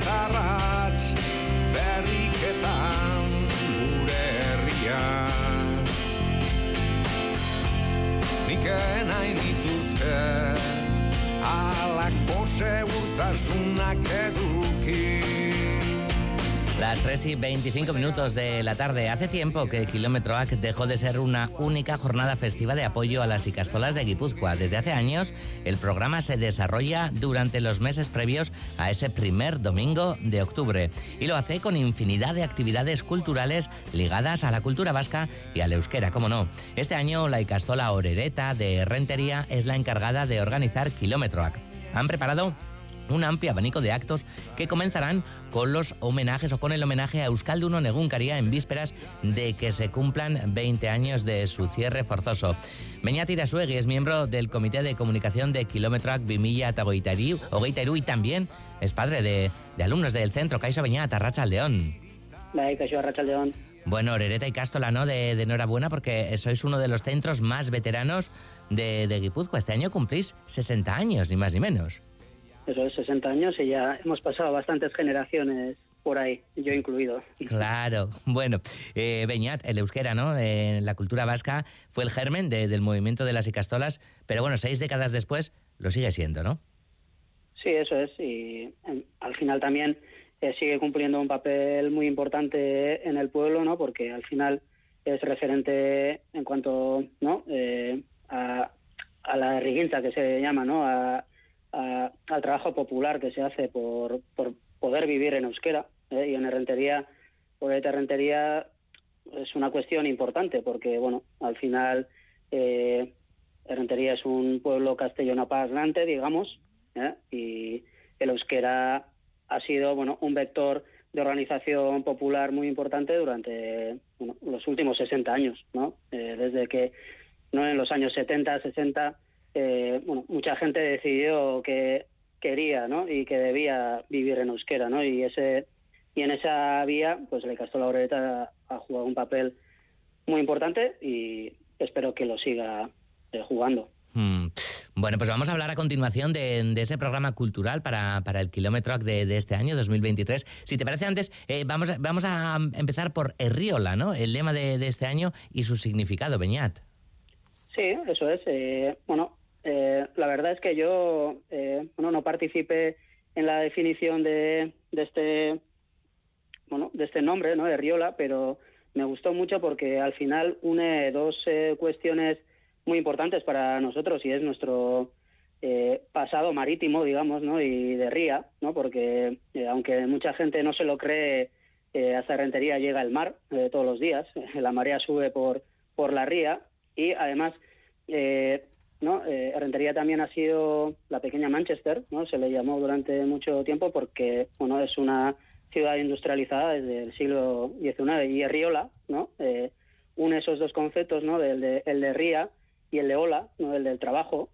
bat arrats berriketan gure herriaz. Niken hain dituzke alako segurtasunak eduki. Las 3 y 25 minutos de la tarde. Hace tiempo que Kilómetro AC dejó de ser una única jornada festiva de apoyo a las Icastolas de Guipúzcoa. Desde hace años, el programa se desarrolla durante los meses previos a ese primer domingo de octubre. Y lo hace con infinidad de actividades culturales ligadas a la cultura vasca y al euskera, como no. Este año, la Icastola Orereta de Rentería es la encargada de organizar Kilómetro AC. Han preparado un amplio abanico de actos que comenzarán con los homenajes o con el homenaje a Euskalduno Negunkaria en vísperas de que se cumplan 20 años de su cierre forzoso. Beñat Irasuegui es miembro del Comité de Comunicación de Kilometrac Vimilla Tagoitairu y también es padre de, alumnos del centro Caixa Beñat, Arracha León. León. Bueno, Orereta y Cástola, ¿no? De, enhorabuena porque sois uno de los centros más veteranos de, de Guipúzcoa. Este año cumplís 60 años, ni más ni menos eso es 60 años y ya hemos pasado bastantes generaciones por ahí, yo incluido. Claro, bueno, eh, Beñat, el euskera, ¿no? En la cultura vasca fue el germen del movimiento de las icastolas, pero bueno, seis décadas después lo sigue siendo, ¿no? Sí, eso es, y em, al final también eh, sigue cumpliendo un papel muy importante en el pueblo, ¿no? Porque al final es referente en cuanto, ¿no? Eh, a, a la riguinta que se llama, ¿no? A, al trabajo popular que se hace por, por poder vivir en euskera ¿eh? y en Herrentería, por Herrentería es una cuestión importante porque, bueno, al final eh, es un pueblo castellano parlante, digamos, ¿eh? y el euskera ha sido, bueno, un vector de organización popular muy importante durante los últimos 60 años, ¿no? desde que no en los años 70, 60 eh, bueno, mucha gente decidió que quería ¿no? y que debía vivir en euskera. ¿no? Y, ese, y en esa vía, pues el Castro Laureta ha jugado un papel muy importante y espero que lo siga eh, jugando. Hmm. Bueno, pues vamos a hablar a continuación de, ese programa cultural para, para el kilómetro de, de, este año, 2023. Si te parece antes, eh, vamos, vamos a empezar por Herriola, ¿no? El lema de, de este año y su significado, Beñat. Sí, eso es. Eh, bueno, eh, la verdad es que yo eh, bueno, no participé en la definición de, de, este bueno de este nombre, ¿no? de Riola, pero me gustó mucho porque al final une dos eh, cuestiones muy importantes para nosotros y es nuestro pasado marítimo, digamos, ¿no? y de ría, ¿no? porque aunque mucha gente no se lo cree, hasta Rentería llega el mar todos los días, la marea sube por, por la ría y además ¿no? Eh, Rentería también ha sido la pequeña Manchester, ¿no? Se le llamó durante mucho tiempo porque, bueno, es una ciudad industrializada desde el siglo XIX y Riola, ¿no? Eh, une esos dos conceptos, ¿no? El de, el de ría y el de ola, ¿no? El del trabajo,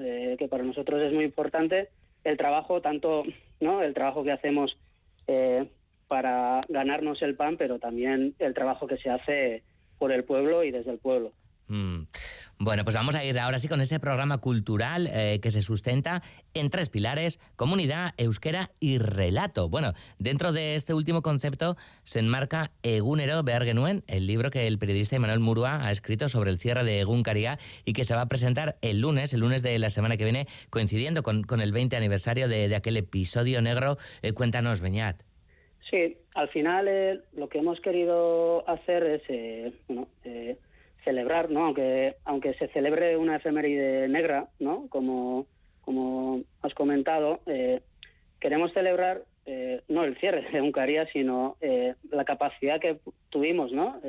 eh, que para nosotros es muy importante. El trabajo, tanto, ¿no? El trabajo que hacemos eh, para ganarnos el pan, pero también el trabajo que se hace por el pueblo y desde el pueblo. Mm. Bueno, pues vamos a ir ahora sí con ese programa cultural eh, que se sustenta en tres pilares, comunidad, euskera y relato. Bueno, dentro de este último concepto se enmarca Egunero Beargenuen, el libro que el periodista Emanuel Murua ha escrito sobre el cierre de Egunkaria y que se va a presentar el lunes, el lunes de la semana que viene, coincidiendo con, el 20 aniversario de, aquel episodio negro. Eh, cuéntanos, Beñat. Sí, al final eh, lo que hemos querido hacer es, bueno, celebrar, ¿no? Aunque, aunque se celebre una efeméride negra, ¿no? Como, como has comentado, eh, queremos celebrar eh, no el cierre de Uncaría, sino eh, la capacidad que tuvimos, ¿no?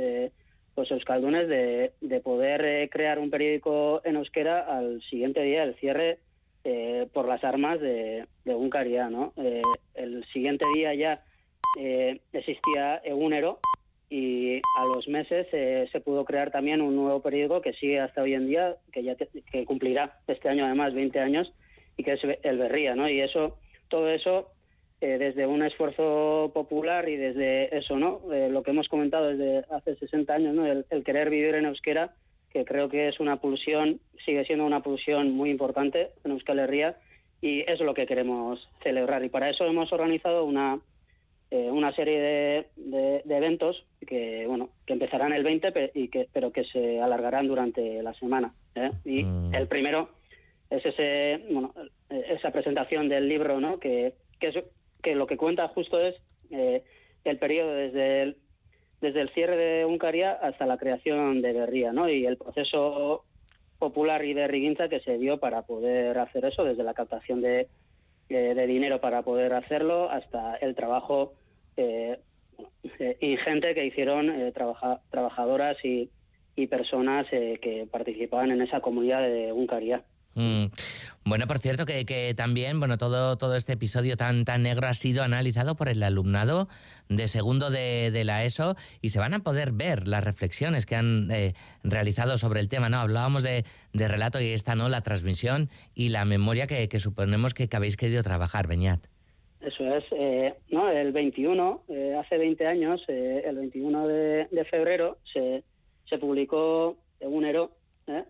los euskaldunes de, de poder crear un periódico en euskera al siguiente día del cierre por las armas de, de Uncaría, ¿no? el siguiente día ya existía Egunero, y a los meses eh, se pudo crear también un nuevo periódico que sigue hasta hoy en día, que ya que cumplirá este año además 20 años y que es el Berría, ¿no? Y eso, todo eso eh, desde un esfuerzo popular y desde eso, ¿no? Eh, lo que hemos comentado desde hace 60 años, ¿no? El, querer vivir en euskera, que creo que es una pulsión, sigue siendo una pulsión muy importante en Euskal Herria y es lo que queremos celebrar. Y para eso hemos organizado una eh, una serie de, eventos que bueno que empezarán el 20 y que pero que se alargarán durante la semana ¿eh? y mm. el primero es ese bueno esa presentación del libro no que, que, que lo que cuenta justo es el periodo desde el, desde el cierre de Uncaria hasta la creación de Berría, ¿no? Y el proceso popular y de Riguinza que se dio para poder hacer eso, desde la captación de, de dinero para poder hacerlo hasta el trabajo eh, ingente que hicieron eh, trabajadoras y, y personas eh, que participaban en esa comunidad de Uncaria. Mm. Bueno, por cierto que, también, bueno, todo, todo este episodio tan, tan negro ha sido analizado por el alumnado de segundo de, la ESO y se van a poder ver las reflexiones que han eh, realizado sobre el tema, ¿no? Hablábamos de, relato y esta, ¿no? La transmisión y la memoria que, suponemos que, habéis querido trabajar, Beñat. Eso es, eh, ¿no? El 21, eh, hace 20 años, el 21 de, febrero, se, se publicó un ERO,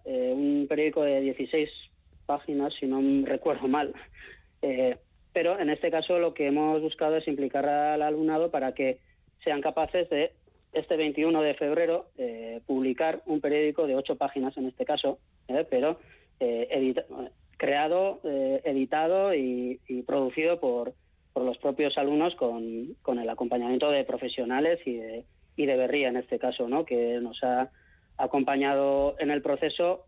un periódico de 16 páginas, si no recuerdo mal. Eh, pero en este caso lo que hemos buscado es implicar al alumnado para que sean capaces de, este 21 de febrero, eh, publicar un periódico de ocho páginas en este caso, eh, pero creado, editado y, producido por, por los propios alumnos con, con, el acompañamiento de profesionales y de, y de Berría en este caso, ¿no? que nos ha acompañado en el proceso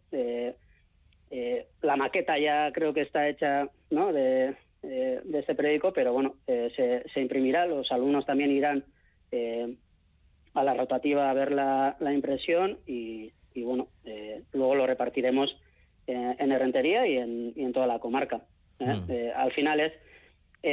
eh, la maqueta ya creo que está hecha ¿no? de, eh, de este periódico, pero bueno, eh, se, imprimirá, los alumnos también irán a la rotativa a ver la, impresión y, bueno, luego lo repartiremos en Herrentería y en, y en toda la comarca. Mm. al final es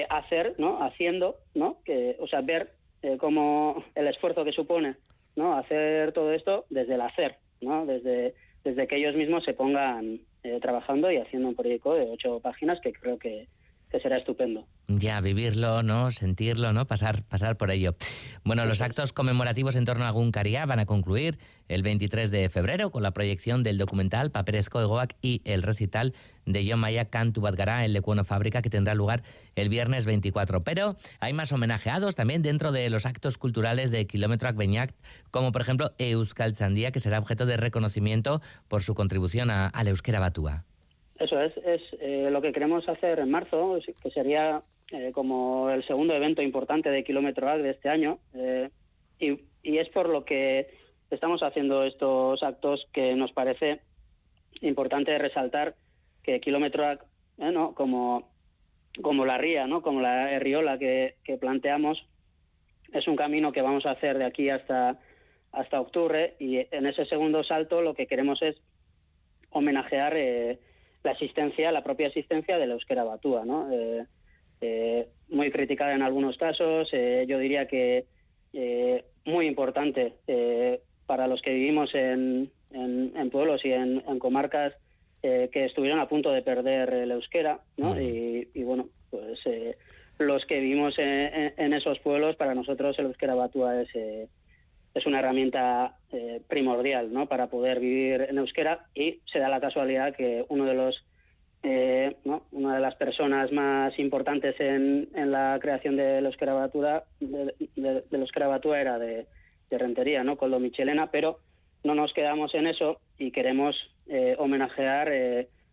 hacer, ¿no? Haciendo, ¿no? Que, o sea, ver cómo el esfuerzo que supone, ¿no? Hacer todo esto desde el hacer, ¿no? Desde, desde que ellos mismos se pongan eh, trabajando y haciendo un proyecto de ocho páginas que creo que, que será estupendo. Ya, vivirlo, ¿no? Sentirlo, ¿no? Pasar, pasar por ello. Bueno, los actos conmemorativos en torno a Guncaria van a concluir el 23 de febrero con la proyección del documental Paperesco Egoak y el recital de John Maya Cantu en Lecuono Fábrica que tendrá lugar el viernes 24. Pero hay más homenajeados también dentro de los actos culturales de Kilómetro Beñac, como por ejemplo Euskal Chandía, que será objeto de reconocimiento por su contribución a, la euskera batúa. Eso es, es eh, lo que queremos hacer en marzo, que sería eh, como el segundo evento importante de Kilómetro Ag de este año. Eh, y, es por lo que estamos haciendo estos actos que nos parece importante resaltar que Kilómetro Ag, ¿no? como, como la ría, ¿no? como la riola que, planteamos, es un camino que vamos a hacer de aquí hasta, hasta octubre y en ese segundo salto lo que queremos es homenajear la asistencia, la propia asistencia de la euskera batúa, ¿no? Eh, eh, muy criticada en algunos casos, eh, yo diría que muy importante para los que vivimos en, pueblos y en, comarcas que estuvieron a punto de perder el euskera, ¿no? Y, bueno, pues los que vivimos en, esos pueblos, para nosotros el euskera batúa es es una herramienta eh, primordial ¿no? para poder vivir en euskera y se da la casualidad que uno de los eh, una de las personas más importantes en, en la creación de los de, de, de era de, Rentería, ¿no? Coldo Michelena, pero no nos quedamos en eso y queremos eh, homenajear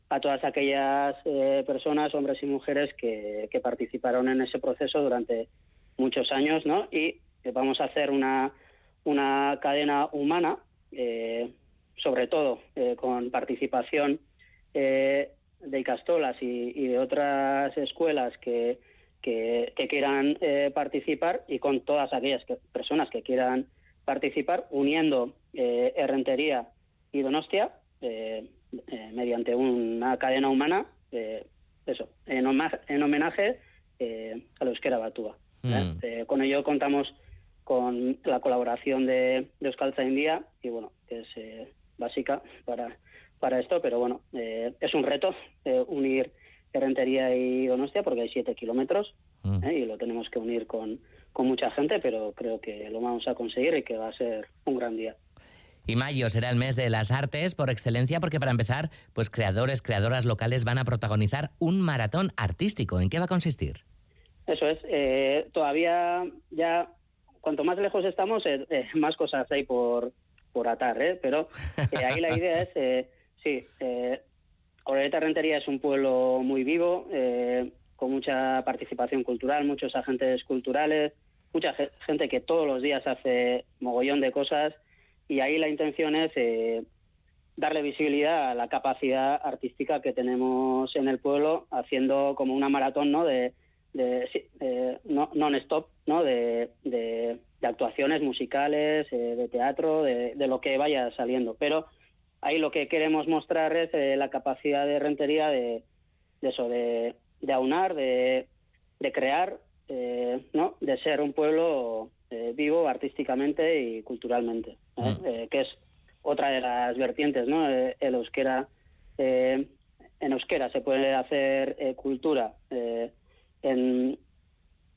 a todas aquellas personas, hombres y mujeres, que, que participaron en ese proceso durante muchos años, ¿no? Y vamos a hacer una una cadena humana, eh, sobre todo eh, con participación eh, de Icastolas y, de otras escuelas que, que, quieran participar y con todas aquellas personas que quieran participar, uniendo Herrentería y Donostia mediante una cadena humana, eso, en, homenaje, a los que Batúa. Mm. con ello contamos con la colaboración de, de Euskalza India y bueno, que es eh, básica para, para esto, pero bueno, eh, es un reto eh, unir Herrentería y Donostia porque hay siete kilómetros mm. y lo tenemos que unir con, con mucha gente, pero creo que lo vamos a conseguir y que va a ser un gran día. Y mayo será el mes de las artes por excelencia porque para empezar, pues creadores, creadoras locales van a protagonizar un maratón artístico. ¿En qué va a consistir? Eso es. todavía ya cuanto más lejos estamos, eh, eh, más cosas hay por, por atar, ¿eh? Pero ahí la idea es, sí, eh, Rentería es un pueblo muy vivo, con mucha participación cultural, muchos agentes culturales, mucha gente que todos los días hace mogollón de cosas y ahí la intención es eh, darle visibilidad a la capacidad artística que tenemos en el pueblo, haciendo como una maratón ¿no? de, non-stop ¿no? De, de, actuaciones musicales, eh, de teatro, de, lo que vaya saliendo. Pero ahí lo que queremos mostrar es eh, la capacidad de rentería de, eso, de, aunar, de, crear, eh, ¿no? de ser un pueblo vivo artísticamente y culturalmente, mm. que es otra de las vertientes, ¿no? el euskera, en euskera se puede hacer cultura en,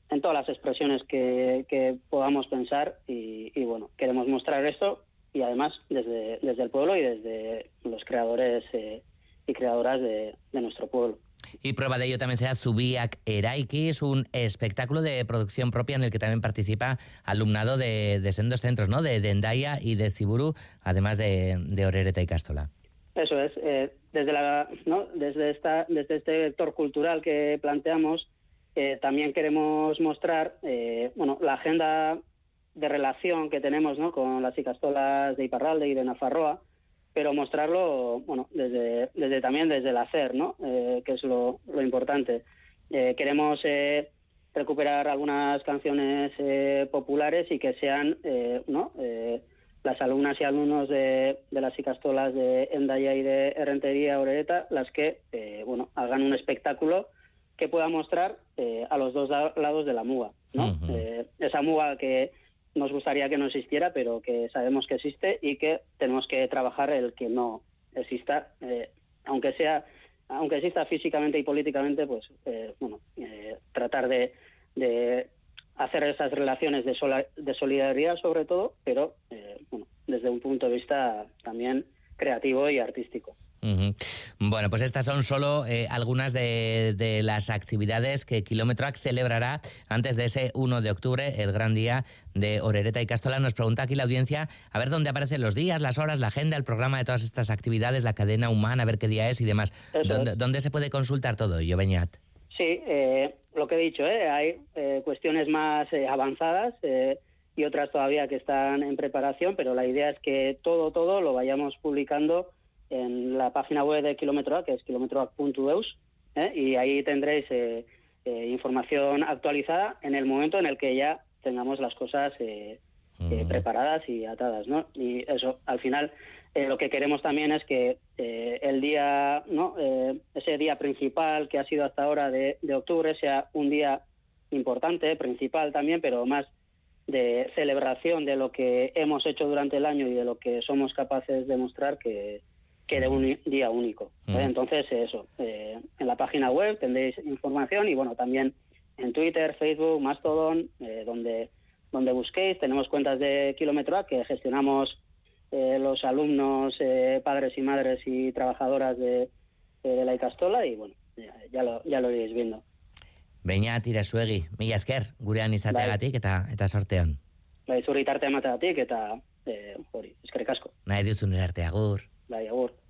en todas las expresiones que, podamos pensar y, bueno, queremos mostrar esto y además desde, desde el pueblo y desde los creadores eh, y creadoras de, nuestro pueblo. Y prueba de ello también sea Subiak Eraiki, es un espectáculo de producción propia en el que también participa alumnado de, de sendos centros, ¿no? De Dendaya y de Siburu, además de, de Orereta y Castola. Eso es. Eh, desde, la, ¿no? desde, esta, desde este vector cultural que planteamos, eh, también queremos mostrar eh, bueno, la agenda de relación que tenemos ¿no? con las icastolas de Iparralde y de Nafarroa, pero mostrarlo bueno, desde, desde también desde el hacer, ¿no? Eh, que es lo, lo importante. queremos recuperar algunas canciones populares y que sean ¿no? las alumnas y alumnos de, de las icastolas de Endaya y de Errentería Oreta las que bueno, hagan un espectáculo que pueda mostrar eh, a los dos lados de la muga, ¿no? Eh, esa muga que nos gustaría que no existiera, pero que sabemos que existe y que tenemos que trabajar el que no exista, eh, aunque sea, aunque exista físicamente y políticamente, pues bueno, tratar de, de, hacer esas relaciones de, de solidaridad sobre todo, pero bueno, desde un punto de vista también creativo y artístico. Bueno, pues estas son solo eh, algunas de, las actividades que Kilometroac celebrará antes de ese 1 de octubre, el gran día de Orereta y Castola. Nos pregunta aquí la audiencia a ver dónde aparecen los días, las horas, la agenda, el programa de todas estas actividades, la cadena humana, a ver qué día es y demás. ¿Dónde, se puede consultar todo ello, Beñat? Sí, eh, lo que he dicho, ¿eh? hay cuestiones más avanzadas y otras todavía que están en preparación, pero la idea es que todo, todo lo vayamos publicando en la página web de Kilometro que es kilometroac.eus, ¿eh? y ahí tendréis eh, eh, información actualizada en el momento en el que ya tengamos las cosas preparadas y atadas, ¿no? Y eso, al final, lo que queremos también es que el día, ¿no? ese día principal que ha sido hasta ahora de, de octubre sea un día importante, principal también, pero más de celebración de lo que hemos hecho durante el año y de lo que somos capaces de mostrar que, que de un día único. Entonces, eso, eh, en la página web tendréis información y bueno, también en Twitter, Facebook, Mastodon, eh, donde, donde busquéis. Tenemos cuentas de Kilómetro que gestionamos eh, los alumnos, padres y madres y trabajadoras de, de la Icastola y bueno, ya, lo, ya lo iréis viendo. Beña, tira suegi, mila esker, gurean izateagatik eta, eta sorteon. Bai, zurritarte emateagatik eta, eh, hori, eskerrik asko. Nahi duzun erarte, agur. Bai, agur.